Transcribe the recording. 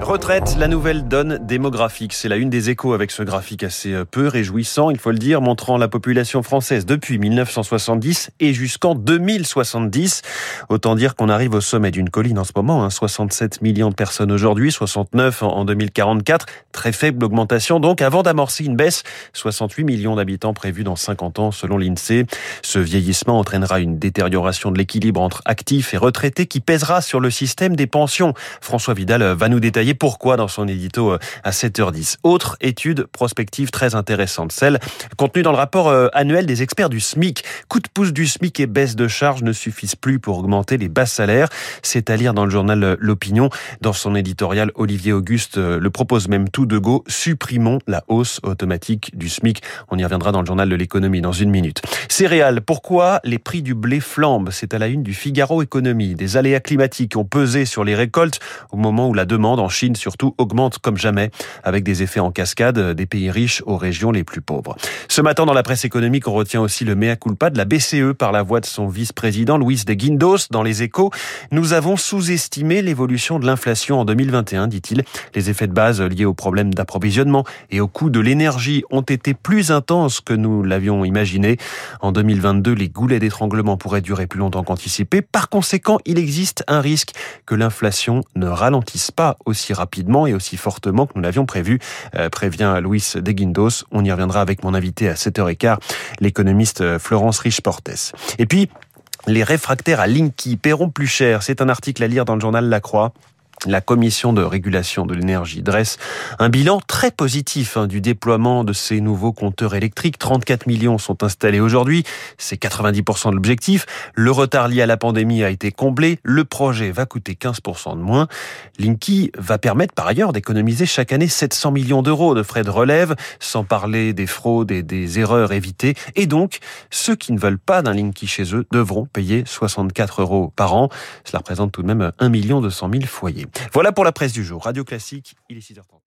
Retraite, la nouvelle donne démographique. C'est la une des échos avec ce graphique assez euh, peu réjouissant, il faut le dire, montrant la population française depuis 1970 et jusqu'en 2070. Autant dire qu'on arrive au sommet d'une colline en ce moment, 67 hein. millions de personnes aujourd'hui, 69 en 2044. Très faible augmentation donc avant d'amorcer une baisse, 68 millions d'habitants prévus dans 50 ans selon l'INSEE. Ce vieillissement entraînera une détérioration de l'équilibre entre actifs et retraités qui pèsera sur le système des pensions. Vidal euh, va nous détailler pourquoi dans son édito euh, à 7h10. Autre étude prospective très intéressante, celle contenue dans le rapport euh, annuel des experts du SMIC. Coup de pouce du SMIC et baisse de charges ne suffisent plus pour augmenter les bas salaires. C'est à lire dans le journal L'Opinion. Dans son éditorial, Olivier Auguste le propose même tout de go. Supprimons la hausse automatique du SMIC. On y reviendra dans le journal de l'économie dans une minute. Céréales, pourquoi les prix du blé flambent? C'est à la une du Figaro Économie. Des aléas climatiques ont pesé sur les récoltes au moment où la demande en Chine surtout augmente comme jamais, avec des effets en cascade des pays riches aux régions les plus pauvres. Ce matin, dans la presse économique, on retient aussi le mea culpa de la BCE par la voix de son vice-président Luis de Guindos dans les échos. Nous avons sous-estimé l'évolution de l'inflation en 2021, dit-il. Les effets de base liés aux problèmes d'approvisionnement et au coût de l'énergie ont été plus intenses que nous l'avions imaginé. En 2022, les goulets d'étranglement pourraient durer plus longtemps qu'anticipé. Par conséquent, il existe un risque que l'inflation ne ralentissent pas aussi rapidement et aussi fortement que nous l'avions prévu, euh, prévient Luis de Guindos. On y reviendra avec mon invité à 7h15, l'économiste euh, Florence Rich-Portes. Et puis, les réfractaires à Linky paieront plus cher. C'est un article à lire dans le journal La Croix. La commission de régulation de l'énergie dresse un bilan très positif hein, du déploiement de ces nouveaux compteurs électriques. 34 millions sont installés aujourd'hui, c'est 90% de l'objectif. Le retard lié à la pandémie a été comblé, le projet va coûter 15% de moins. Linky va permettre par ailleurs d'économiser chaque année 700 millions d'euros de frais de relève, sans parler des fraudes et des erreurs évitées. Et donc, ceux qui ne veulent pas d'un Linky chez eux devront payer 64 euros par an. Cela représente tout de même 1 200 000 foyers. Voilà pour la presse du jour. Radio Classique, il est 6h30.